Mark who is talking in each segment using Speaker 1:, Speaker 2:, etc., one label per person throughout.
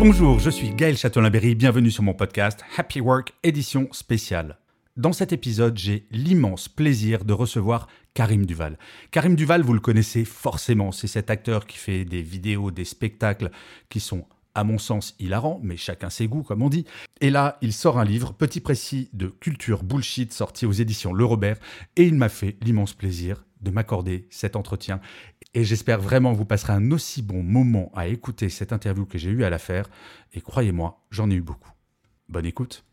Speaker 1: Bonjour, je suis Gaël Châtelain-Berry, bienvenue sur mon podcast Happy Work édition spéciale. Dans cet épisode, j'ai l'immense plaisir de recevoir Karim Duval. Karim Duval, vous le connaissez forcément, c'est cet acteur qui fait des vidéos, des spectacles qui sont à mon sens hilarants, mais chacun ses goûts comme on dit. Et là, il sort un livre, petit précis de culture bullshit, sorti aux éditions Le Robert, et il m'a fait l'immense plaisir de m'accorder cet entretien. Et j'espère vraiment que vous passerez un aussi bon moment à écouter cette interview que j'ai eu à la faire, et croyez-moi, j'en ai eu beaucoup. Bonne écoute.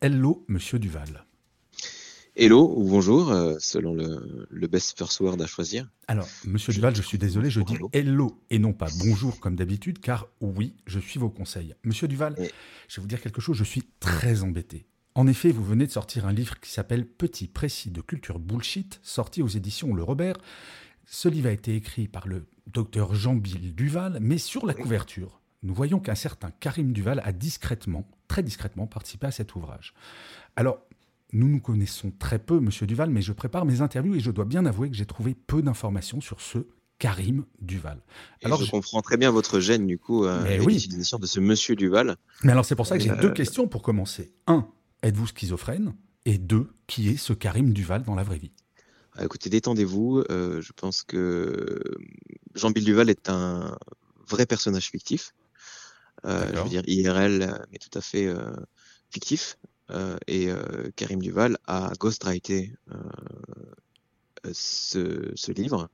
Speaker 1: Hello, monsieur Duval.
Speaker 2: Hello ou bonjour, euh, selon le, best first word à choisir.
Speaker 1: Alors, monsieur Duval, je suis désolé, je dis hello et non pas bonjour comme d'habitude, car oui, je suis vos conseils. Monsieur Duval, je vais vous dire quelque chose, je suis très embêté. En effet, vous venez de sortir un livre qui s'appelle Petit précis de culture bullshit, sorti aux éditions Le Robert. Ce livre a été écrit par le docteur Jean-Bill Duval, mais sur la couverture, nous voyons qu'un certain Karim Duval a discrètement, très discrètement, participé à cet ouvrage. Alors, nous nous connaissons très peu, monsieur Duval, mais je prépare mes interviews et je dois bien avouer que j'ai trouvé peu d'informations sur ce Karim Duval.
Speaker 2: Alors, je, comprends très bien votre gêne, du coup, euh, l'utilisation de ce monsieur Duval.
Speaker 1: Mais alors, c'est pour ça que j'ai deux euh, questions pour commencer. Un, êtes-vous schizophrène? Et deux, qui est ce Karim Duval dans la vraie vie?
Speaker 2: Ah, Écoutez, détendez-vous. Euh, je pense que Jean-Bill Duval est un vrai personnage fictif. je veux dire IRL, mais tout à fait fictif. Euh, et euh, Karim Duval a ghostwrité euh, ce, ce livre.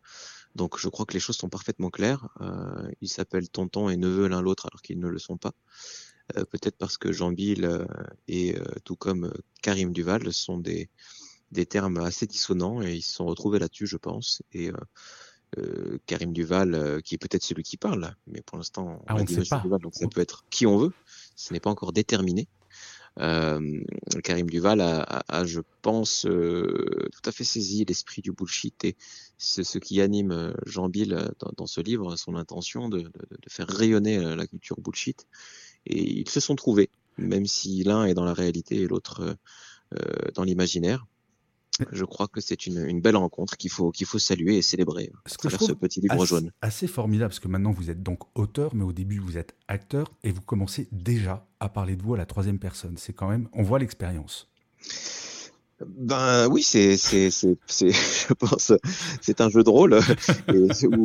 Speaker 2: Donc je crois que les choses sont parfaitement claires. Euh, ils s'appellent tonton et neveu l'un l'autre alors qu'ils ne le sont pas. Euh, Peut-être parce que Jean Bill et tout comme Karim Duval sont des, des termes assez dissonants et ils se sont retrouvés là-dessus, je pense. Et euh, Karim Duval, qui est peut-être celui qui parle, mais pour l'instant,
Speaker 1: ah, on, dit Monsieur
Speaker 2: Duval, donc ça peut être qui on veut. Ce n'est pas encore déterminé. Euh, Karim Duval a, je pense, euh, tout à fait saisi l'esprit du bullshit et c'est ce qui anime euh, Jean Bill dans, ce livre, son intention de, faire rayonner la culture bullshit. Et ils se sont trouvés, même si l'un est dans la réalité et l'autre dans l'imaginaire je crois que c'est une, belle rencontre qu'il faut, qu'il faut saluer et célébrer
Speaker 1: ce, que ce petit livre jaune. Assez formidable, parce que maintenant vous êtes donc auteur, mais au début vous êtes acteur et vous commencez déjà à parler de vous à la troisième personne. C'est quand même, on voit l'expérience.
Speaker 2: Ben oui, c'est, c'est, c'est, je pense, c'est un jeu de rôle.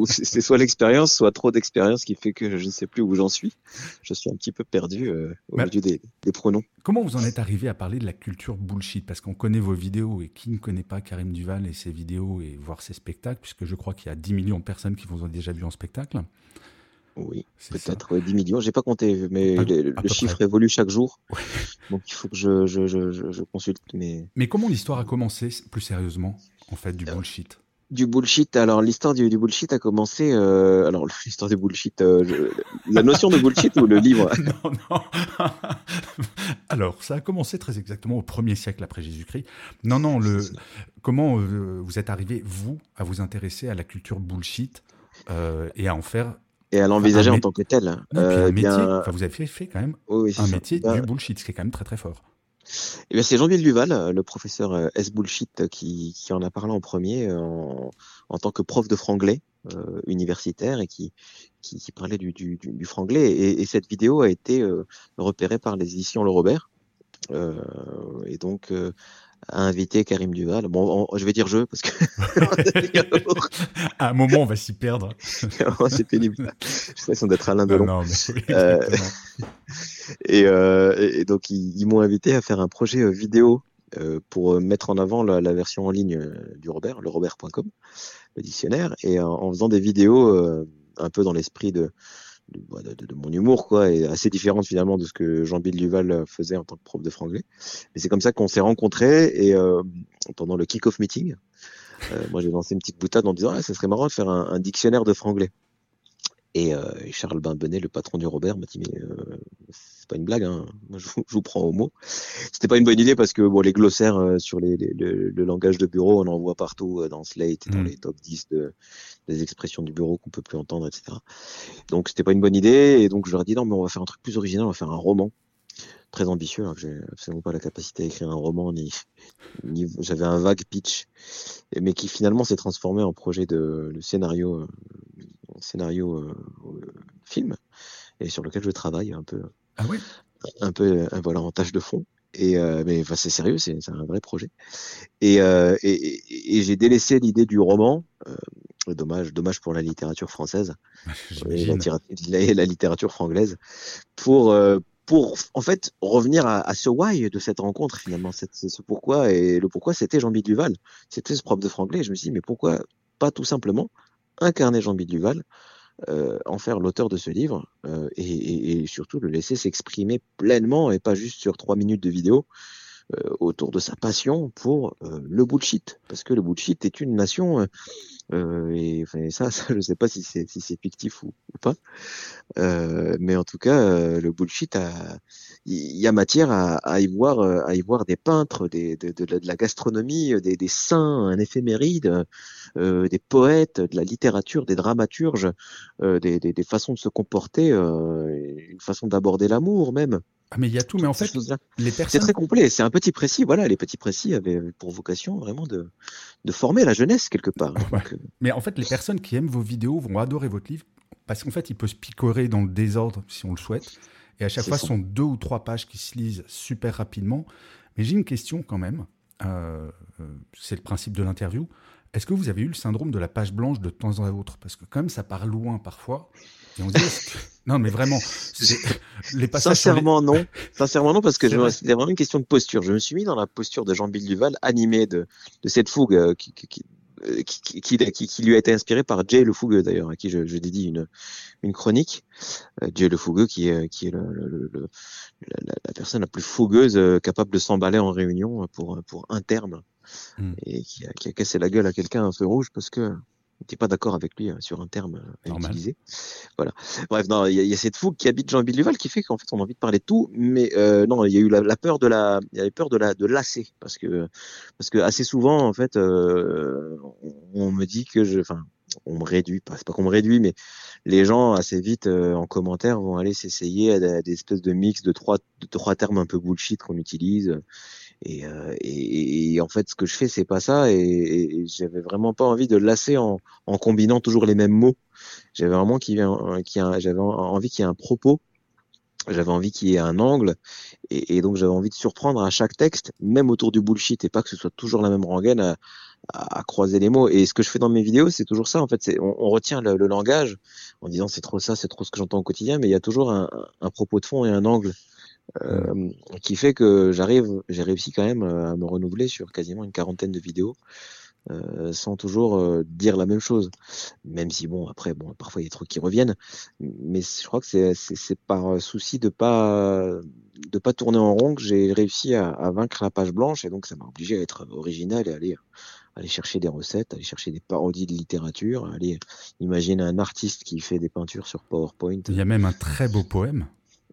Speaker 2: c'est soit l'expérience, soit trop d'expérience qui fait que je ne sais plus où j'en suis. Je suis un petit peu perdu euh, au milieu des, des, pronoms.
Speaker 1: Comment vous en êtes arrivé à parler de la culture bullshit? Parce qu'on connaît vos vidéos et qui ne connaît pas Karim Duval et ses vidéos et voir ses spectacles, puisque je crois qu'il y a 10 millions de personnes qui vous ont déjà vu en spectacle.
Speaker 2: Oui, peut-être 10 millions. J'ai pas compté, mais le, chiffre évolue chaque jour. Donc il faut que je, je, je, je consulte. Mais,
Speaker 1: mais comment l'histoire a commencé, plus sérieusement, en fait, du euh, bullshit?
Speaker 2: Du bullshit. Alors l'histoire du, du, bullshit a commencé. Euh, alors l'histoire du bullshit, euh, la notion de bullshit ou le livre?
Speaker 1: Non, non. alors ça a commencé très exactement au premier siècle après Jésus-Christ. Non, non. Le comment vous êtes arrivé vous à vous intéresser à la culture bullshit et à en faire
Speaker 2: et à l'envisager en tant que tel.
Speaker 1: euh, métier, enfin, vous avez fait quand même un métier du bullshit, ce qui est quand même très très fort.
Speaker 2: Eh bien, c'est Jean-Bill Duval, le professeur euh, S Bullshit, qui, qui, en a parlé en premier en, en tant que prof de franglais euh, universitaire et qui, qui, qui parlait du, du, du, franglais. Et, et, cette vidéo a été euh, repérée par les éditions Le Robert. Euh, et donc, a invité Karim Duval. Bon, je vais dire je parce que
Speaker 1: à un moment on va s'y perdre.
Speaker 2: c'est pénible. J'ai l'impression d'être Alain Delon. Non, euh, et, euh, et, donc ils, m'ont invité à faire un projet euh, vidéo euh, pour mettre en avant la, la, version en ligne du Robert, le robert.com, le dictionnaire, et en, en faisant des vidéos un peu dans l'esprit de de, de, de, mon humour, quoi, et assez différente finalement de ce que Jean-Bill Duval faisait en tant que prof de franglais. Mais c'est comme ça qu'on s'est rencontrés et euh, pendant le kick-off meeting moi, j'ai lancé une petite boutade en disant, ah, ça serait marrant de faire un, dictionnaire de franglais. Et, Charles Bimbenet, le patron du Robert, m'a dit mais c'est pas une blague, hein. Moi, je, vous prends au mot. C'était pas une bonne idée parce que bon, les glossaires sur les, le langage de bureau, on en voit partout dans Slate et dans mm. les top 10 de, des expressions du bureau qu'on peut plus entendre, etc. Donc c'était pas une bonne idée et donc je leur ai dit non mais on va faire un truc plus original, on va faire un roman très ambitieux, alors que j'ai absolument pas la capacité à écrire un roman, ni, j'avais un vague pitch, mais qui finalement s'est transformé en projet de le scénario, euh, scénario euh, film, et sur lequel je travaille un peu.
Speaker 1: Ah oui
Speaker 2: un peu voilà en tâche de fond et euh, mais enfin, c'est sérieux c'est un vrai projet et, et, j'ai délaissé l'idée du roman dommage dommage pour la littérature française. Et la, la, littérature franglaise pour pour en fait revenir à, ce why de cette rencontre finalement, c'est ce pourquoi et le pourquoi c'était Jean-Bi Duval, c'était ce prof de franglais. Je me suis dit mais pourquoi pas tout simplement incarner Jean-Bi Duval, euh, en faire l'auteur de ce livre euh, et, et, surtout le laisser s'exprimer pleinement et pas juste sur trois minutes de vidéo euh, autour de sa passion pour euh, le bullshit parce que le bullshit est une nation euh, et enfin, ça, ça, je sais pas si c'est si fictif ou, pas. Euh, mais en tout cas, euh, le bullshit, il y, a matière à, à, y voir, à y voir des peintres, des, de, de, la gastronomie, des, des saints, un éphéméride, euh, des poètes, de la littérature, des dramaturges, des, des, des, façons de se comporter, une façon d'aborder l'amour même.
Speaker 1: Ah, mais il y a tout, mais en fait,
Speaker 2: les personnes. C'est très complet, c'est un petit précis, voilà, les petits précis avaient pour vocation vraiment de, de former la jeunesse quelque part.
Speaker 1: Euh, mais en fait, les personnes qui aiment vos vidéos vont adorer votre livre, parce qu'en fait, il peut se picorer dans le désordre si on le souhaite. Et à chaque fois, ce sont deux ou trois pages qui se lisent super rapidement. Mais j'ai une question quand même. Euh, euh, c'est le principe de l'interview. Est-ce que vous avez eu le syndrome de la page blanche de temps en temps Parce que quand même, ça part loin parfois. non, mais vraiment,
Speaker 2: les passages Sincèrement, non. Sincèrement, non, parce que c'était vraiment une question de posture. Je me suis mis dans la posture de Jean-Bill Duval, animé de, de cette fougue euh, qui, qui, qui euh, qui, qui, qui, lui a été inspiré par Jay le Fougueux d'ailleurs, à qui je, je, dédie une, une chronique. Euh, Jay le Fougueux qui est, qui est le, le, le, la, la, personne la plus fougueuse capable de s'emballer en réunion pour, pour un terme hmm. et qui a, qui a, cassé la gueule à quelqu'un un feu rouge parce que n'était pas d'accord avec lui hein, sur un terme euh, à utiliser. Voilà. Bref, il y, a cette fougue qui habite Jean Duval qui fait qu'en fait on a envie de parler de tout, mais euh, non, il y a eu la, peur de la, il y avait peur de la de lasser parce que parce que assez souvent en fait euh, on, me dit que je, enfin on me réduit, pas, c'est pas qu'on me réduit, mais les gens assez vite en commentaire vont aller s'essayer à, des espèces de mix de trois de trois termes un peu bullshit qu'on utilise euh, et, et, en fait, ce que je fais, c'est pas ça. Et, j'avais vraiment pas envie de lasser en, en combinant toujours les mêmes mots. J'avais vraiment qu'il j'avais envie qu'il y ait un propos. J'avais envie qu'il y ait un angle, et, donc j'avais envie de surprendre à chaque texte, même autour du bullshit, et pas que ce soit toujours la même rengaine à, à, croiser les mots. Et ce que je fais dans mes vidéos, c'est toujours ça. En fait, on, on retient le, le, langage en disant c'est trop ça, c'est trop ce que j'entends au quotidien, mais il y a toujours un, un propos de fond et un angle euh, qui fait que j'arrive, j'ai réussi quand même euh, à me renouveler sur quasiment une quarantaine de vidéos. Euh, sans toujours euh, dire la même chose. Même si bon après bon parfois il y a des trucs qui reviennent, mais je crois que c'est c'est par souci de pas de pas tourner en rond que j'ai réussi à, à, vaincre la page blanche et donc ça m'a obligé à être original et aller aller chercher des recettes, aller chercher des parodies de littérature, aller imaginer un artiste qui fait des peintures sur PowerPoint.
Speaker 1: Il y a même un très beau poème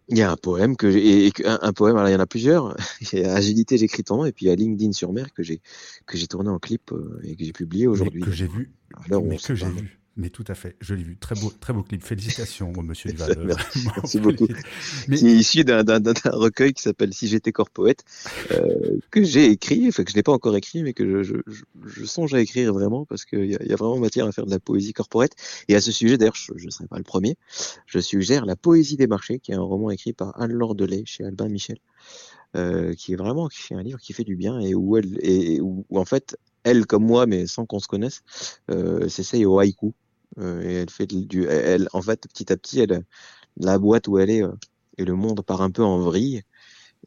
Speaker 2: il y a un poème que j'ai, un, poème, alors il y en a plusieurs. Il y a Agilité, j'écris nom, et puis il y a LinkedIn sur mer que j'ai que j'ai tourné en clip euh, et que j'ai publié aujourd'hui.
Speaker 1: Que j'ai vu. Alors, mais que j'ai vu. Mais tout à fait, je l'ai vu. Très beau, très beau clip. Félicitations, monsieur Duval.
Speaker 2: Merci, beaucoup. Mais... Qui est issu d'un recueil qui s'appelle Si j'étais corps poète, euh, que j'ai écrit, enfin que je n'ai pas encore écrit, mais que je, je, je, songe à écrire vraiment parce qu'il y, a, y a vraiment matière à faire de la poésie corporate. Et à ce sujet, d'ailleurs, je ne serai pas le premier, je suggère La poésie des marchés, qui est un roman écrit par Anne-Laure Delay chez Albin Michel. Euh, qui est vraiment qui un livre qui fait du bien et où elle et où, en fait elle comme moi mais sans qu'on se connaisse euh, s'essaye au haïku euh, et elle fait du, elle, en fait, petit à petit, elle, la boîte où elle est euh, et le monde part un peu en vrille.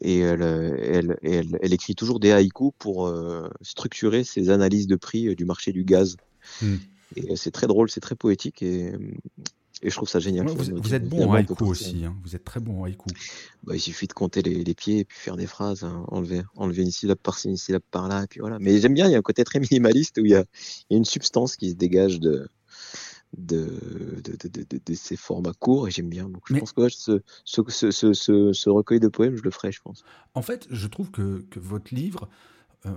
Speaker 2: Et elle, elle, elle, elle écrit toujours des haïkus pour euh, structurer ses analyses de prix du marché du gaz. Hmm. Et c'est très drôle, c'est très poétique et Et je trouve ça génial.
Speaker 1: vous, êtes bon en haïku aussi. Hein. Vous êtes très bon en haïku.
Speaker 2: Bah, il suffit de compter les, pieds et puis faire des phrases, hein. enlever, enlever une syllabe par-ci, une syllabe par-là, et puis voilà. Mais j'aime bien, il y a un côté très minimaliste où il y a, une substance qui se dégage de, de, de, ces formats courts et j'aime bien. Donc je pense que ce, ce, recueil de poèmes, je le ferai, je pense.
Speaker 1: En fait, je trouve que, votre livre, euh,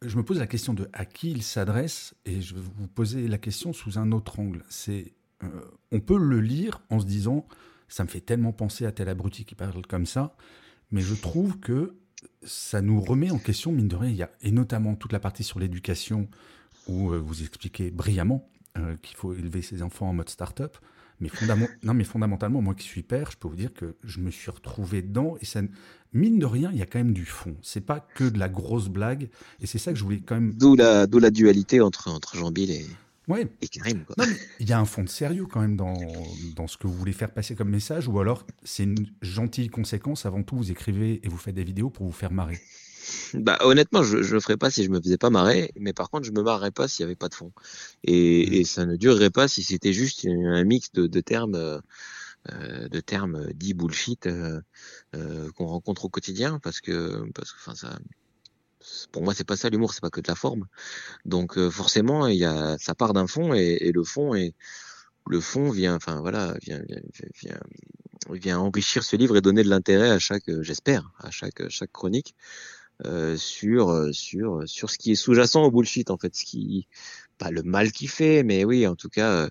Speaker 1: je me pose la question de à qui il s'adresse et je vais vous poser la question sous un autre angle. C'est euh, on peut le lire en se disant ça me fait tellement penser à tel abruti qui parle comme ça, mais je trouve que ça nous remet en question, mine de rien, et notamment toute la partie sur l'éducation, où euh, vous expliquez brillamment euh, qu'il faut élever ses enfants en mode start-up. Mais, non, mais fondamentalement, moi qui suis père, je peux vous dire que je me suis retrouvé dedans et ça, mine de rien, il y a quand même du fond. C'est pas que de la grosse blague et c'est ça que je voulais quand même.
Speaker 2: D'où la, la dualité entre, entre Jean Bill et,
Speaker 1: Ouais. il y a un fond de sérieux quand même dans, dans, ce que vous voulez faire passer comme message, ou alors c'est une gentille conséquence. Avant tout, vous écrivez et vous faites des vidéos pour vous faire marrer.
Speaker 2: Bah, honnêtement, je ne le ferais pas si je me faisais pas marrer, mais par contre, je me marrerais pas s'il n'y avait pas de fond. Et, mmh. et, ça ne durerait pas si c'était juste un mix de, de termes. Euh, de termes dits bullshit euh, euh, qu'on rencontre au quotidien parce que parce que enfin ça pour moi c'est pas ça l'humour c'est pas que de la forme donc euh, forcément il y a ça part d'un fond et, le fond et le fond vient enfin voilà vient, vient, vient, enrichir ce livre et donner de l'intérêt à chaque j'espère à chaque chaque chronique euh, sur sur sur ce qui est sous-jacent au bullshit en fait ce qui pas le mal qu'il fait mais oui en tout cas euh,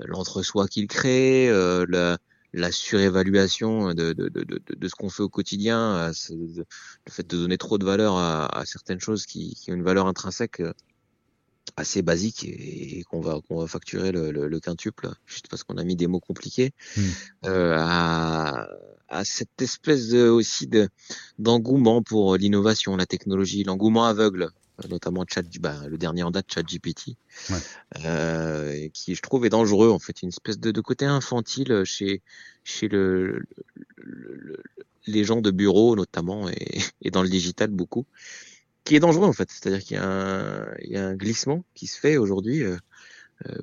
Speaker 2: l'entre-soi qu'il crée euh, la la surévaluation de, de, de, de ce qu'on fait au quotidien, le fait de donner trop de valeur à, à certaines choses qui, qui, ont une valeur intrinsèque euh, assez basique et, qu'on va qu'on va facturer le, le, quintuple juste parce qu'on a mis des mots compliqués hmm. euh, à, à cette espèce de, aussi de d'engouement pour l'innovation, la technologie, l'engouement aveugle notamment chat, bah, le dernier en date, ChatGPT, ouais. euh, qui je trouve est dangereux en fait, une espèce de, de côté infantile chez chez le, le, les gens de bureau notamment et, et, dans le digital beaucoup, qui est dangereux en fait. C'est-à-dire qu'il y, y, a un glissement qui se fait aujourd'hui euh, euh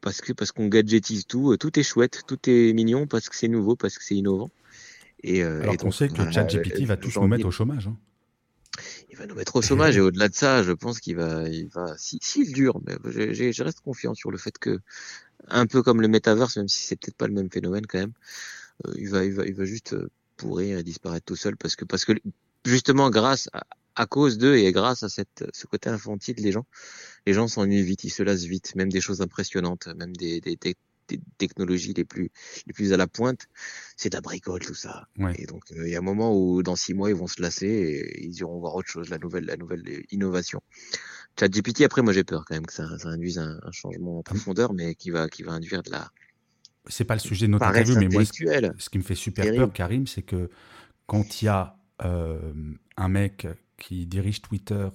Speaker 2: parce que parce qu'on gadgetise tout, tout est chouette, tout est mignon parce que c'est nouveau, parce que c'est innovant.
Speaker 1: Et, euh, Alors qu'on sait que ChatGPT va tous nous mettre au chômage. Hein
Speaker 2: il va nous mettre au chômage et au-delà de ça, je pense qu'il va, il va, s'il si, dure, mais je reste confiant sur le fait que, un peu comme le metaverse, même si c'est peut-être pas le même phénomène quand même, euh, il va, il va, il va juste euh, pourrir et disparaître tout seul parce que, parce que justement grâce à, à cause d'eux et grâce à cette, ce côté infantile des gens, les gens s'ennuient vite, ils se lassent vite, même des choses impressionnantes, même des, des technologies les plus les plus à la pointe, c'est de la bricole tout ça. Et donc euh, il y a un moment où dans six mois ils vont se lasser et ils iront voir autre chose, la nouvelle la nouvelle innovation. ChatGPT après moi j'ai peur quand même que ça, ça induise un, changement en profondeur, mais qui va qui va induire de la.
Speaker 1: C'est pas le sujet de notre interview, mais moi ce qui me fait super peur, Karim, c'est que quand il y a euh, un mec qui dirige Twitter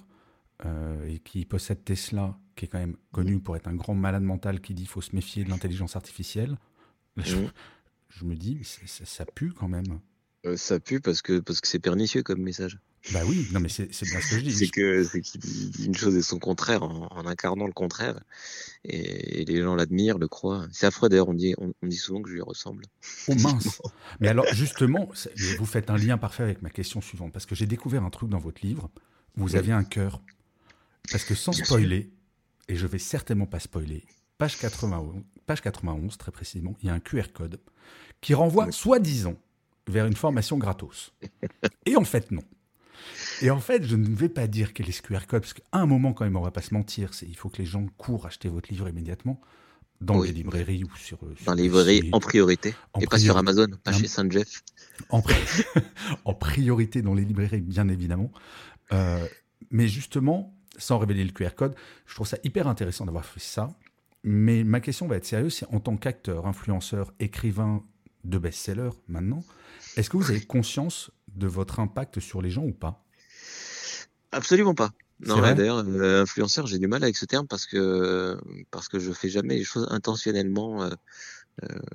Speaker 1: euh, et qui possède Tesla qui est quand même connu pour être un grand malade mental qui dit qu'il faut se méfier de l'intelligence artificielle. Je, me dis, ça pue quand même.
Speaker 2: Euh, ça pue parce que parce que c'est pernicieux comme message.
Speaker 1: Bah oui, non mais c'est bien ce que je dis.
Speaker 2: c'est que c'est qu'il dit une chose et son contraire en, incarnant le contraire et, les gens l'admirent, le croient. C'est affreux d'ailleurs, on dit on, dit souvent que je lui ressemble.
Speaker 1: Oh mince. mais alors justement, vous faites un lien parfait avec ma question suivante parce que j'ai découvert un truc dans votre livre. Vous aviez un cœur parce que sans spoiler, et je vais certainement pas spoiler, page 91, page 91 très précisément, il y a un QR code qui renvoie soi-disant vers une formation gratos. Et en fait, non. Et en fait, je ne vais pas dire quel est ce QR code, parce qu'à un moment, quand même, on va pas se mentir, c'est il faut que les gens courent acheter votre livre immédiatement dans les librairies ou sur,
Speaker 2: dans les librairies en priorité et pas sur Amazon, pas chez Saint Jeff.
Speaker 1: En, en, priorité dans les librairies, bien évidemment. Euh, mais justement, sans révéler le QR code. Je trouve ça hyper intéressant d'avoir fait ça. Mais ma question va être sérieuse, c'est en tant qu'acteur, influenceur, écrivain de best-seller maintenant, est-ce que vous avez conscience de votre impact sur les gens ou pas?
Speaker 2: Absolument pas. Non, d'ailleurs, euh, influenceur, j'ai du mal avec ce terme parce que parce que je fais jamais les choses intentionnellement. Euh,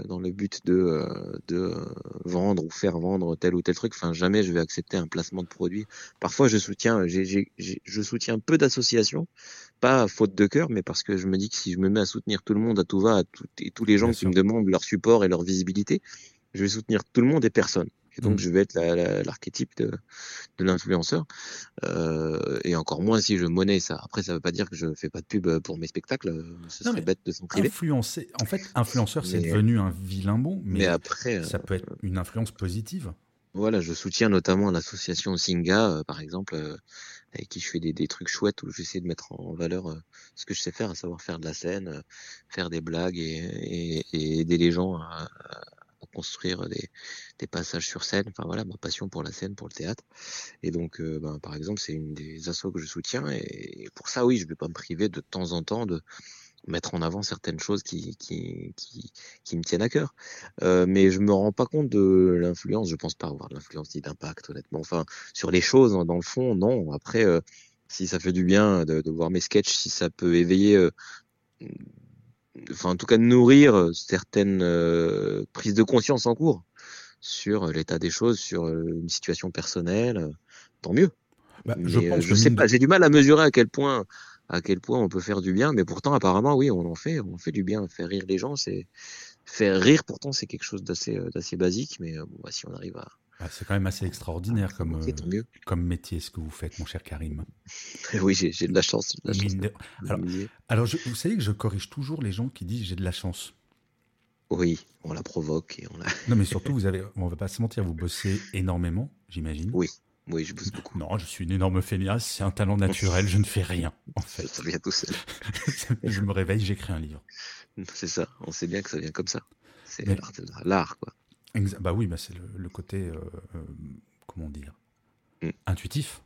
Speaker 2: dans le but de, de vendre ou faire vendre tel ou tel truc. Enfin, jamais je vais accepter un placement de produit. Parfois, je soutiens, je soutiens peu d'associations, pas faute de cœur, mais parce que je me dis que si je me mets à soutenir tout le monde à tout va, à et tous les gens qui me demandent leur support et leur visibilité, je vais soutenir tout le monde et personne. Et donc, mm. je vais être l'archétype de, de l'influenceur. Euh, et encore moins si je monnaie ça. Après, ça ne veut pas dire que je fais pas de pub pour mes spectacles. Ce serait bête de s'en priver.
Speaker 1: Influencer. En fait, influenceur, c'est devenu un vilain bon. Mais, après, ça peut être une influence positive.
Speaker 2: Voilà, je soutiens notamment l'association Singa, euh, par exemple, euh, avec qui je fais des, des trucs chouettes où j'essaie de mettre en valeur euh, ce que je sais faire, à savoir faire de la scène, faire des blagues et, et, aider les gens à, construire des, passages sur scène. Enfin voilà, ma passion pour la scène, pour le théâtre. Et donc, euh, ben, par exemple, c'est une des assos que je soutiens. Et, pour ça, oui, je vais pas me priver de temps en temps de mettre en avant certaines choses qui, me tiennent à cœur. Euh, mais je me rends pas compte de l'influence. Je pense pas avoir de l'influence ni d'impact, honnêtement. Enfin, sur les choses, hein, dans le fond, non. Après, euh, si ça fait du bien de, de, voir mes sketchs, si ça peut éveiller enfin en tout cas nourrir euh, certaines euh, prises de conscience en cours sur euh, l'état des choses, sur une situation personnelle, tant mieux. Bah, je, pense je sais pas, j'ai du mal à mesurer à quel point à quel point on peut faire du bien, mais pourtant apparemment oui, on en fait, on fait du bien, faire rire les gens, c'est faire rire pourtant c'est quelque chose d'assez d'assez basique, mais bon, bah, si on arrive à
Speaker 1: ah, c'est quand même assez extraordinaire comme, euh, comme métier ce que vous faites, mon cher Karim.
Speaker 2: oui, j'ai de la chance.
Speaker 1: Alors, vous savez que je corrige toujours les gens qui disent j'ai de la chance.
Speaker 2: Oui, on la provoque et on la.
Speaker 1: non, mais surtout, vous avez, on va pas se mentir, vous bossez énormément, j'imagine.
Speaker 2: Oui, oui, je bosse beaucoup.
Speaker 1: Non, je suis une énorme feignasse, c'est un talent naturel, je ne fais rien, en fait.
Speaker 2: Ça vient tout seul.
Speaker 1: je me réveille, j'écris un livre.
Speaker 2: C'est ça, on sait bien que ça vient comme ça. C'est l'art, quoi.
Speaker 1: Bah oui, bah c'est le, côté, euh, euh, comment dire, mm. intuitif.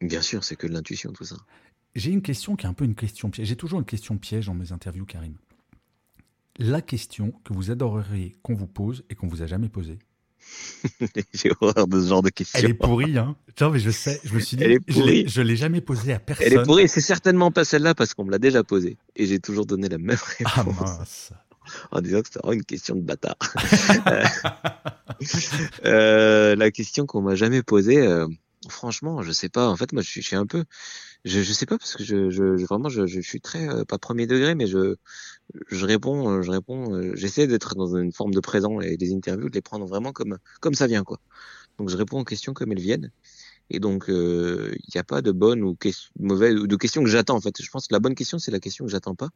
Speaker 2: Bien sûr, c'est que de l'intuition, tout ça.
Speaker 1: J'ai une question qui est un peu une question piège. J'ai toujours une question piège dans mes interviews, Karim. La question que vous adoreriez qu'on vous pose et qu'on vous a jamais posée.
Speaker 2: J'ai horreur de ce genre de questions.
Speaker 1: Elle est pourrie, hein. Non, mais je sais, je me suis dit, je l'ai jamais posée à personne.
Speaker 2: Elle est pourrie, c'est certainement pas celle-là parce qu'on me l'a déjà posée. Et j'ai toujours donné la même
Speaker 1: ah, réponse. Ah mince
Speaker 2: en disant que c'était une question de bâtard. euh, la question qu'on m'a jamais posée, euh, franchement, je sais pas. En fait, moi, je suis, je suis un peu, je, je sais pas parce que je, je, vraiment, je, je, suis très euh, pas premier degré, mais je, je réponds, je réponds. Euh, j'essaie d'être dans une forme de présent et des interviews, de les prendre vraiment comme, comme ça vient, quoi. Donc, je réponds aux questions comme elles viennent. Et donc, il euh, n'y a pas de bonne ou mauvaise ou de question que j'attends en fait. Je pense que la bonne question, c'est la question que j'attends pas.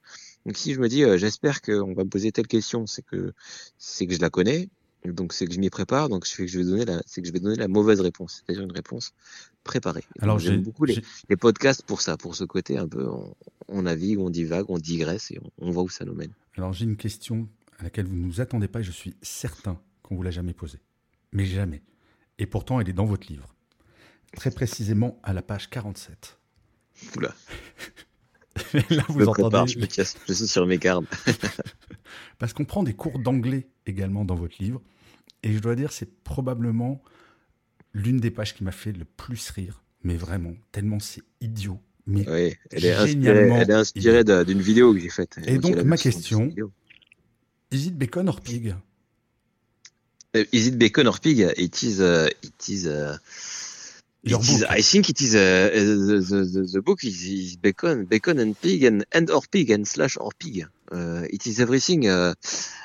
Speaker 2: Donc, si je me dis, euh, j'espère qu'on va me poser telle question, c'est que c'est que je la connais. Donc, c'est que je m'y prépare. Donc, c'est que je vais donner la, c'est que je vais donner la mauvaise réponse, c'est-à-dire une réponse préparée. Alors, j'aime beaucoup les, les, podcasts pour ça, pour ce côté un peu, on, on navigue, on divague, on digresse et on, on voit où ça nous mène.
Speaker 1: Alors, j'ai une question à laquelle vous ne nous attendez pas et je suis certain qu'on vous l'a jamais posée. Mais jamais. Et pourtant, elle est dans votre livre très précisément à la page 47.
Speaker 2: Oula. Là, vous je entendez. je, me casse, je suis sur mes gardes.
Speaker 1: Parce qu'on prend des cours d'anglais également dans votre livre. Et je dois dire, c'est probablement l'une des pages qui m'a fait le plus rire. Mais vraiment, tellement c'est idiot. Mais
Speaker 2: oui, elle est inspirée, elle est inspirée d'une vidéo que j'ai faite.
Speaker 1: Et donc, ma question is it bacon or pig?
Speaker 2: Uh, Is it bacon or pig It is, uh, it is uh, Is, I think it is uh, the, the, the, book is, is, bacon, bacon and pig and and or pig and slash or pig. Uh, it is everything. Uh,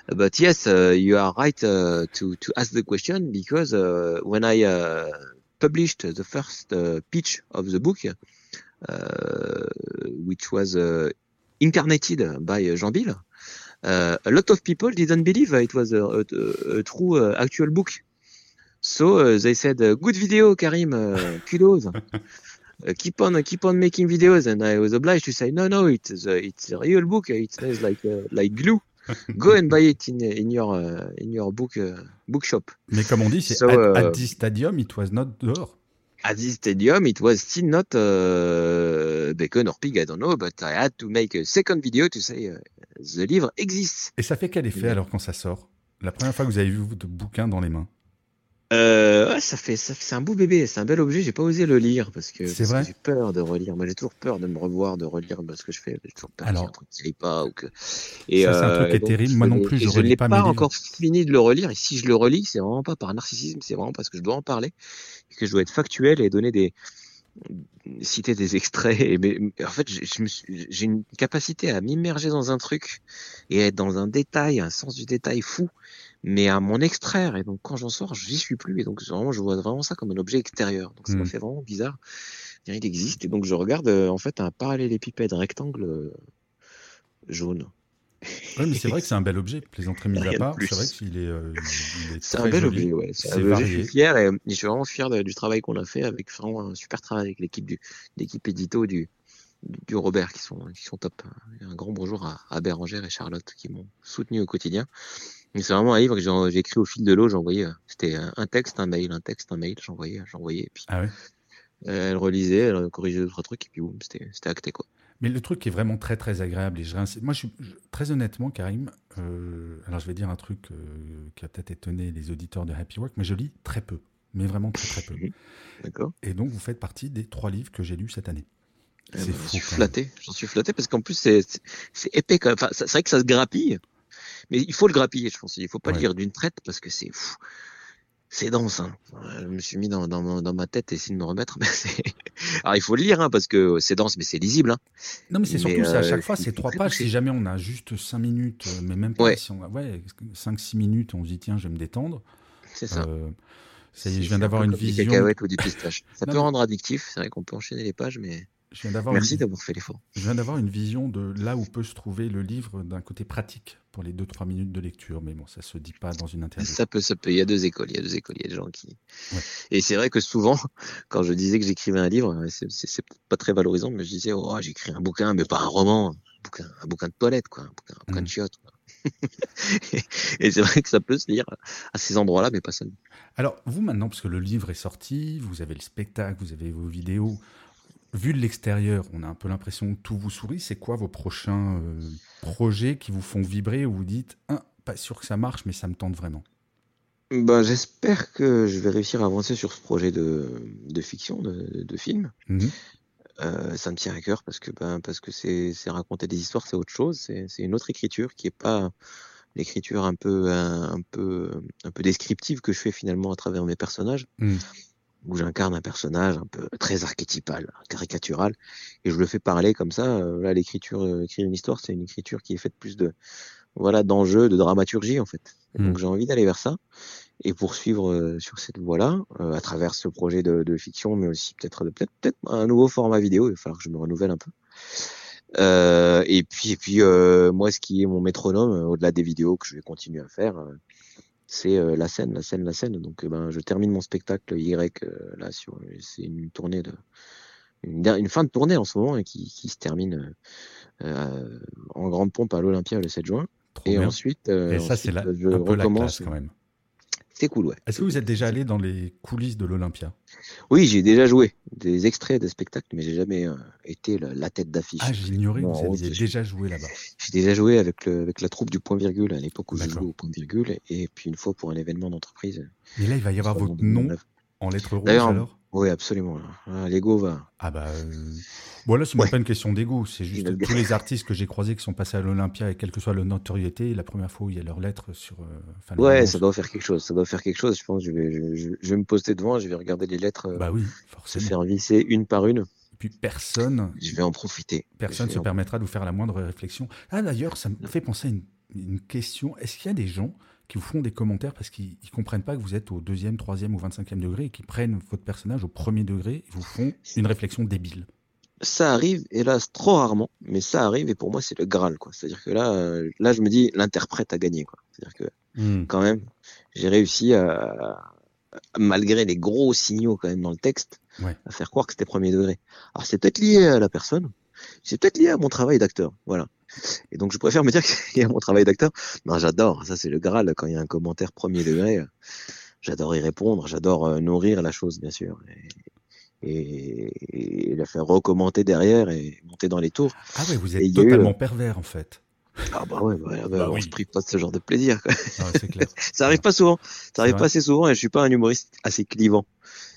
Speaker 2: but yes, uh, you are right uh, to to ask the question because uh, when I published the first pitch of the book, which was incarnated by Jean Bill, a lot of people didn't believe it was a, a, a true actual book. So uh, they said, uh, "Good video, Karim. Uh, kudos. Uh, keep on, keep on making videos." And I was obliged to say, "No, no, it's a, it's a real book. It smells like like glue. Go and buy it in in your in your book bookshop."
Speaker 1: Mais comme on dit, c'est so, at, at, this stadium, it was not there.
Speaker 2: At this stadium, it was still not uh, bacon or pig, I don't know, but I had to make a second video to say uh, the livre exists.
Speaker 1: Et ça fait quel effet alors quand ça sort? La première fois que vous avez vu votre bouquin dans les mains?
Speaker 2: Euh, ça fait, ça, c'est un beau bébé, c'est un bel objet. J'ai pas osé le lire parce que, j'ai peur de relire. Moi, j'ai toujours peur de me revoir, de relire ce que je fais. J'ai toujours peur ait un truc qui pas ou que.
Speaker 1: Et ça, c'est un truc qui est euh, terrible. Moi non plus, je, je pas.
Speaker 2: Je n'ai pas encore fini de le relire. Et si je le relis, c'est vraiment pas par narcissisme, c'est vraiment parce que je dois en parler, et que je dois être factuel et donner des, citer des extraits. Et mais, en fait, j'ai une capacité à m'immerger dans un truc et être dans un détail, un sens du détail fou, mais à m'en extraire. Et donc, quand j'en sors, j'y suis plus. Et donc, vraiment, je vois vraiment ça comme un objet extérieur. Donc, ça me hmm. fait vraiment bizarre. Il existe. Et donc, je regarde euh, en fait un parallélépipède rectangle euh, jaune.
Speaker 1: Oui, mais c'est vrai que c'est un bel objet, plaisanterie mise à part. C'est vrai qu'il est, euh,
Speaker 2: C'est un bel objet, ouais. C'est Je suis fier et je suis vraiment fier du travail qu'on a fait avec vraiment un super travail avec l'équipe du, l'équipe édito du, du Robert qui sont, qui sont top. Un grand bonjour à, à Bérangère et Charlotte qui m'ont soutenu au quotidien. C'est vraiment un livre que j'ai écrit au fil de l'eau. J'envoyais, c'était un texte, un mail, un texte, un mail. J'envoyais, j'envoyais. Puis
Speaker 1: ah ouais.
Speaker 2: elle relisait, elle corrigeait deux trois trucs et puis boum, c'était, c'était acté quoi.
Speaker 1: Mais le truc qui est vraiment très très agréable, et je moi je suis très honnêtement, Karim, euh, alors je vais dire un truc euh, qui a peut-être étonné les auditeurs de Happy Work, mais je lis très peu, mais vraiment très très peu.
Speaker 2: D'accord.
Speaker 1: Et donc vous faites partie des trois livres que j'ai lus cette année.
Speaker 2: Eh ben, J'en suis flatté, j'en suis flatté parce qu'en plus c'est épais quand même. Enfin, c'est vrai que ça se grappille, mais il faut le grappiller, je pense. Il faut pas le lire d'une traite parce que c'est c'est dense. Hein. Je me suis mis dans, dans, dans ma tête et essayer de me remettre. Mais Alors il faut le lire hein, parce que c'est dense, mais c'est lisible. Hein.
Speaker 1: Non, mais c'est surtout, à chaque euh, fois, c'est trois pages. Si jamais on a juste cinq minutes, euh, mais même pas ouais. si on a ouais, 5-6 minutes, on se dit tiens, je vais me détendre.
Speaker 2: C'est ça. Euh,
Speaker 1: ça y est, je viens d'avoir une vision.
Speaker 2: ou du pistache. Ça peut rendre addictif. C'est vrai qu'on peut enchaîner les pages, mais. Je viens d'avoir Merci d'avoir fait l'effort.
Speaker 1: Je viens d'avoir une vision de là où peut se trouver le livre d'un côté pratique pour les 2-3 minutes de lecture, mais bon, ça se dit pas dans une interview.
Speaker 2: Ça peut, ça peut. Il y a deux écoles, il y a deux écoles, il y a des gens qui. Et c'est vrai que souvent, quand je disais que j'écrivais un livre, c'est pas très valorisant, mais je disais, oh, j'écris un bouquin, mais pas un roman, un bouquin, un bouquin de toilette, quoi, un bouquin, un bouquin de chiottes. et c'est vrai que ça peut se lire à ces endroits-là, mais pas seulement.
Speaker 1: Alors, vous maintenant, parce que le livre est sorti, vous avez le spectacle, vous avez vos vidéos, vu de l'extérieur, on a un peu l'impression que tout vous sourit. C'est quoi vos prochains euh, projets qui vous font vibrer ou vous dites, ah, pas sûr que ça marche, mais ça me tente vraiment?
Speaker 2: Ben, J'espère que je vais réussir à avancer sur ce projet de, fiction, de, film. Mhm. Euh, ça me tient à cœur parce que ben, parce que c'est raconter des histoires, c'est autre chose. C'est une autre écriture qui est pas l'écriture un peu un, peu un peu descriptive que je fais finalement à travers mes personnages. Mhm où j'incarne un personnage un peu très archétypal, caricatural, et je le fais parler comme ça. Euh, là, l'écriture, euh, écrire une histoire, c'est une écriture qui est faite plus de, voilà, d'enjeux, de dramaturgie en fait. Donc hmm. j'ai envie d'aller vers ça et poursuivre euh, sur cette voie-là, à travers ce projet de, de fiction, mais aussi peut-être peut-être peut-être un nouveau format vidéo. Il va falloir que je me renouvelle un peu. et puis et puis moi, ce qui est mon métronome, au-delà des vidéos que je vais continuer à faire c'est euh, la scène, la scène, la scène. Donc, euh, ben, je termine mon spectacle Y euh, là sur, c'est une tournée de, une, fin de tournée en ce moment et qui, qui se termine en grande pompe à l'Olympia le 7 juin. et ensuite,
Speaker 1: et ça c'est un peu la classe quand même.
Speaker 2: C'est cool, ouais.
Speaker 1: Est-ce que vous êtes déjà allé dans les coulisses de l'Olympia?
Speaker 2: Oui, j'ai déjà joué des extraits de spectacles, mais j'ai jamais euh, été la, tête d'affiche.
Speaker 1: Ah, j'ignorais que vous aviez déjà joué là-bas.
Speaker 2: J'ai déjà joué avec, le, avec la troupe du Point Virgule à l'époque où je jouais au Point Virgule, et puis une fois pour un événement d'entreprise.
Speaker 1: Mais là, il va y avoir votre nom en lettres rouges alors?
Speaker 2: Oui, absolument. Ah, L'ego va.
Speaker 1: Ah bah. Euh... Bon, là, c'est pas une question d'ego. C'est juste tous les artistes que j'ai croisés qui sont passés à l'Olympia, et quelle que soit leur notoriété, la première fois où il y a leurs lettres sur.
Speaker 2: Euh, ouais, ça doit faire quelque chose. Ça doit faire quelque chose. Je pense je vais, je, je, vais me poster devant, je vais regarder les lettres. Euh,
Speaker 1: bah oui, forcément.
Speaker 2: Se faire visser une par une.
Speaker 1: Et puis personne.
Speaker 2: Je vais en profiter.
Speaker 1: Personne ne se permettra de vous faire la moindre réflexion. Ah, d'ailleurs, ça me fait penser à une, une question. Est-ce qu'il y a des gens qui vous font des commentaires parce qu'ils ne comprennent pas que vous êtes au deuxième, troisième ou vingt-cinquième degré et qui prennent votre personnage au premier degré et vous font une réflexion débile
Speaker 2: ça arrive, hélas, trop rarement, mais ça arrive et pour moi c'est le Graal, quoi. C'est-à-dire que là, euh, là je me dis l'interprète a gagné, quoi. C'est-à-dire que hmm. quand même, j'ai réussi à, malgré les gros signaux quand même dans le texte, à faire croire que c'était premier degré. Alors c'est peut-être lié à la personne, c'est peut-être lié à mon travail d'acteur, voilà. Et donc je préfère me dire qu'il y a mon travail d'acteur. Non, j'adore, ça c'est le Graal quand il y a un commentaire premier degré. J'adore y répondre, j'adore euh, nourrir la chose, bien sûr et, la faire recommander derrière et monter dans les tours.
Speaker 1: Ah ouais, vous êtes totalement pervers en fait.
Speaker 2: Ah bah ouais, bah, bah, on se prive pas de ce genre de plaisir. Quoi.
Speaker 1: Ah c'est clair.
Speaker 2: ça arrive pas souvent. Ça arrive pas assez souvent et je suis pas un humoriste assez clivant.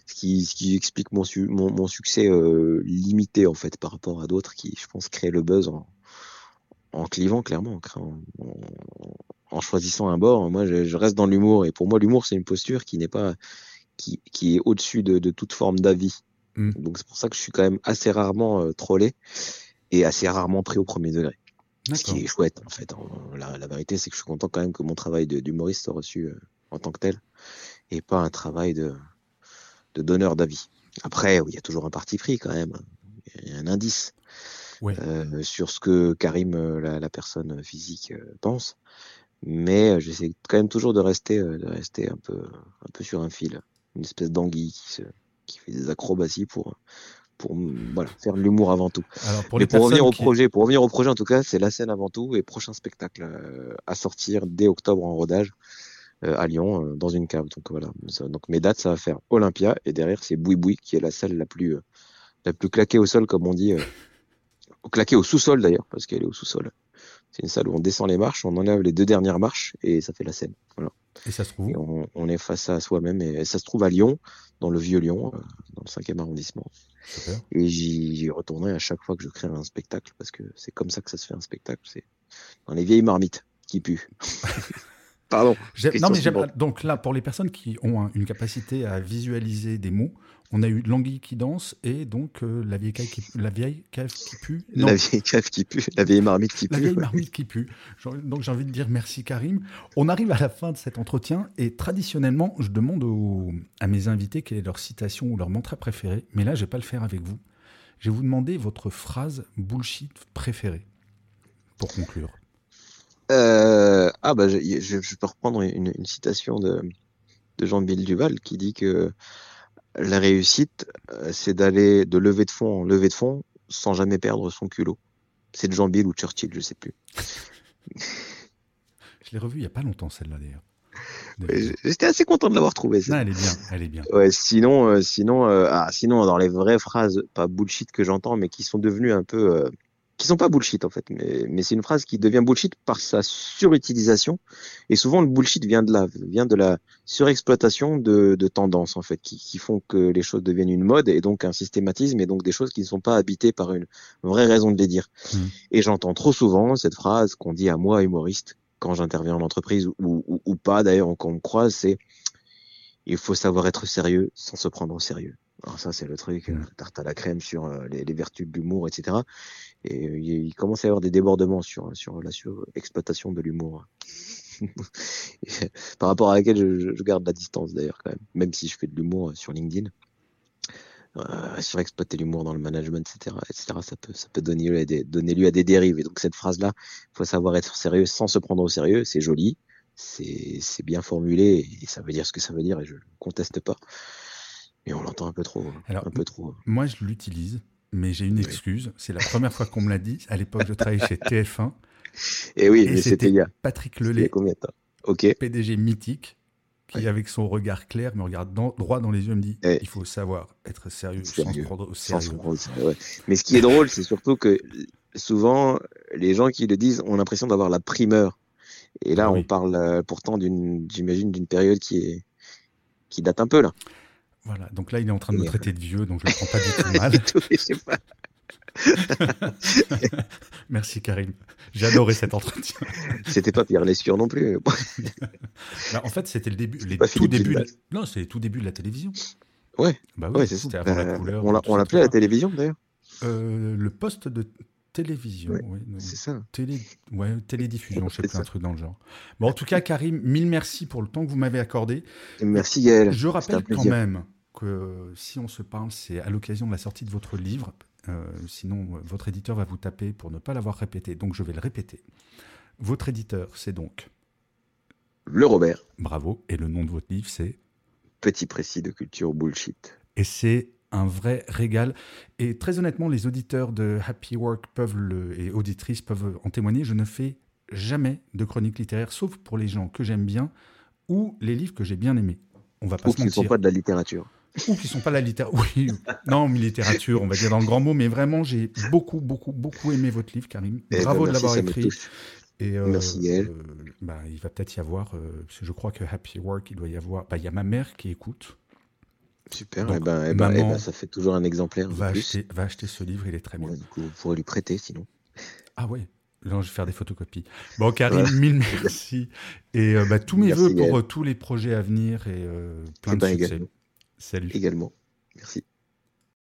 Speaker 2: Ce qui, ce qui explique mon, mon, mon succès euh, limité en fait par rapport à d'autres qui, je pense, créent le buzz en, en clivant clairement, en, en, choisissant un bord. Moi, je, je reste dans l'humour et pour moi, l'humour c'est une posture qui n'est pas, qui, qui est au-dessus de, de toute forme d'avis. Mm. Donc c'est pour ça que je suis quand même assez rarement euh, trollé et assez rarement pris au premier degré. Ce qui est chouette en fait. La, la vérité c'est que je suis content quand même que mon travail d'humoriste soit reçu euh, en tant que tel et pas un travail de, de donneur d'avis. Après, il y a toujours un parti pris quand même. Il y a un indice euh, sur ce que Karim, euh, la, la personne physique, pense. Mais j'essaie quand même toujours de rester, de rester un peu, un peu sur un fil, une espèce d'anguille qui se, qui fait des acrobaties pour pour voilà, faire de l'humour avant tout. Alors pour, pour revenir au projet, pour revenir au projet en tout cas, c'est la scène avant tout et prochain spectacle euh, à sortir dès octobre en rodage euh, à Lyon euh, dans une cave. Donc voilà. donc mes dates, ça va faire Olympia et derrière c'est Boui Boui qui est la salle la plus la plus claquée au sol comme on dit, claquée au sous-sol d'ailleurs parce qu'elle est au sous-sol. C'est une salle où on descend les marches, on enlève les deux dernières marches et ça fait la scène. Voilà.
Speaker 1: Et ça se trouve
Speaker 2: on, on, est face à soi-même et ça se trouve à Lyon dans le vieux Lyon, euh, dans le 5e arrondissement. Et j'y retournerai à chaque fois que je crée un spectacle, parce que c'est comme ça que ça se fait un spectacle, c'est dans les vieilles marmites qui puent. Pardon.
Speaker 1: Non, mais donc là, pour les personnes qui ont une capacité à visualiser des mots, on a eu l'anguille qui danse et donc euh, la vieille cave qui, la vieille cave qui pue.
Speaker 2: La vieille cave qui pue, la vieille marmite qui pue.
Speaker 1: La vieille marmite qui pue. Donc j'ai envie de dire merci Karim. On arrive à la fin de cet entretien et traditionnellement, je demande à mes invités quelle est leur citation ou leur mantra préféré, mais là je vais pas le faire avec vous. Je vais vous demander votre phrase bullshit préférée pour conclure.
Speaker 2: Euh, ah bah je, je, peux reprendre une, une citation de, de Jean-Bill Duval qui dit que la réussite, euh, c'est d'aller de lever de fond en lever de fond sans jamais perdre son culot. C'est de Jean Bill ou Churchill, je sais plus.
Speaker 1: je l'ai revu il y a pas longtemps celle-là d'ailleurs.
Speaker 2: J'étais assez content de l'avoir trouvée.
Speaker 1: elle est bien, elle est bien.
Speaker 2: Ouais, sinon, euh, sinon, euh, ah, sinon dans les vraies phrases, pas bullshit que j'entends, mais qui sont devenues un peu qui sont pas bullshit en fait, mais, mais c'est une phrase qui devient bullshit par sa surutilisation. Et souvent le bullshit vient de là, vient de la surexploitation de, de tendances en fait, qui, qui font que les choses deviennent une mode et donc un systématisme et donc des choses qui ne sont pas habitées par une vraie raison de les dire. Mmh. Et j'entends trop souvent cette phrase qu'on dit à moi humoriste quand j'interviens en entreprise ou, ou, ou pas d'ailleurs quand on me croise, c'est il faut savoir être sérieux sans se prendre au sérieux. Alors ça, c'est le truc, mmh. tarte à la crème sur euh, les, les vertus de l'humour, etc. Et euh, il commence à y avoir des débordements sur, sur la exploitation de l'humour. Par rapport à laquelle je, je garde la distance d'ailleurs quand même, même si je fais de l'humour sur LinkedIn. Euh, sur exploiter l'humour dans le management, etc., etc., ça peut, ça peut donner lieu à des, donner lieu à des dérives. Et donc cette phrase-là, il faut savoir être sérieux sans se prendre au sérieux. C'est joli, c'est, c'est bien formulé et ça veut dire ce que ça veut dire et je ne conteste pas. Mais on l'entend un peu trop.
Speaker 1: Alors,
Speaker 2: un peu trop.
Speaker 1: Moi, je l'utilise, mais j'ai une excuse. C'est la première fois qu'on me l'a dit. À l'époque, je travaillais chez TF1.
Speaker 2: Et oui, mais c'était il y a.
Speaker 1: Pratiques Lelay.
Speaker 2: combien de temps? Ok.
Speaker 1: PDG mythique, qui, avec son regard clair, me regarde droit dans les yeux et me dit il faut savoir être sérieux, sans se prendre au sérieux.
Speaker 2: ouais. Mais ce qui est drôle, c'est surtout que souvent, les gens qui le disent ont l'impression d'avoir la primeur. Et là, ah on parle euh, pourtant d'une, j'imagine, d'une période qui est qui date un peu là.
Speaker 1: Voilà, donc là, il est en train de me traiter de vieux, donc je ne le prends pas du tout mal. Merci Karim. J'ai adoré cet entretien.
Speaker 2: C'était pas Pierre Lescure non plus.
Speaker 1: Bah, en fait, c'était le début, les tout début. De... Non, c'est tout début de la télévision.
Speaker 2: Ouais.
Speaker 1: Bah ouais, c'était avant la
Speaker 2: euh,
Speaker 1: couleur.
Speaker 2: On l'appelait la télévision d'ailleurs.
Speaker 1: Euh, le poste de télévision. oui,
Speaker 2: c'est ça.
Speaker 1: Télé, ouais, télédiffusion, je sais plus, un truc dans le genre. Bon, en tout cas, Karim, mille merci pour le temps que vous m'avez accordé.
Speaker 2: Merci Gaël.
Speaker 1: Je rappelle quand même que si on se parle, c'est à l'occasion de la sortie de votre livre. Euh, sinon, votre éditeur va vous taper pour ne pas l'avoir répété. Donc, je vais le répéter. Votre éditeur, c'est donc
Speaker 2: Le Robert.
Speaker 1: Bravo. Et le nom de votre livre, c'est
Speaker 2: Petit précis de culture bullshit.
Speaker 1: Et c'est un vrai régal. Et très honnêtement, les auditeurs de Happy Work peuvent le, et auditrices peuvent en témoigner. Je ne fais jamais de chronique littéraire, sauf pour les gens que j'aime bien ou les livres que j'ai bien aimés. On va pas
Speaker 2: ou
Speaker 1: se mentir.
Speaker 2: qui ne sont pas de la littérature
Speaker 1: ou qui sont pas la littérature. Oui, non, mais littérature, on va dire dans le grand mot, mais vraiment, j'ai beaucoup, beaucoup, beaucoup aimé votre livre, Karim. Eh ben, Bravo de l'avoir écrit. Et,
Speaker 2: Merci Gaël.
Speaker 1: bah, il va peut-être y avoir, parce que je crois que Happy Work, il doit y avoir. Bah, il y a ma mère qui écoute.
Speaker 2: Super, et eh ben, eh ben, ben, ça fait toujours un exemplaire.
Speaker 1: Va, Acheter, va acheter ce livre, il est très bien.
Speaker 2: du coup, vous pourrez lui prêter sinon.
Speaker 1: Ah ouais, Là, je vais faire des photocopies. Bon, Karim, mille merci. Et euh, bah, tous mes voeux pour euh, tous les projets à venir et euh, plein de succès.
Speaker 2: Également.
Speaker 1: Salut.
Speaker 2: Également. Merci.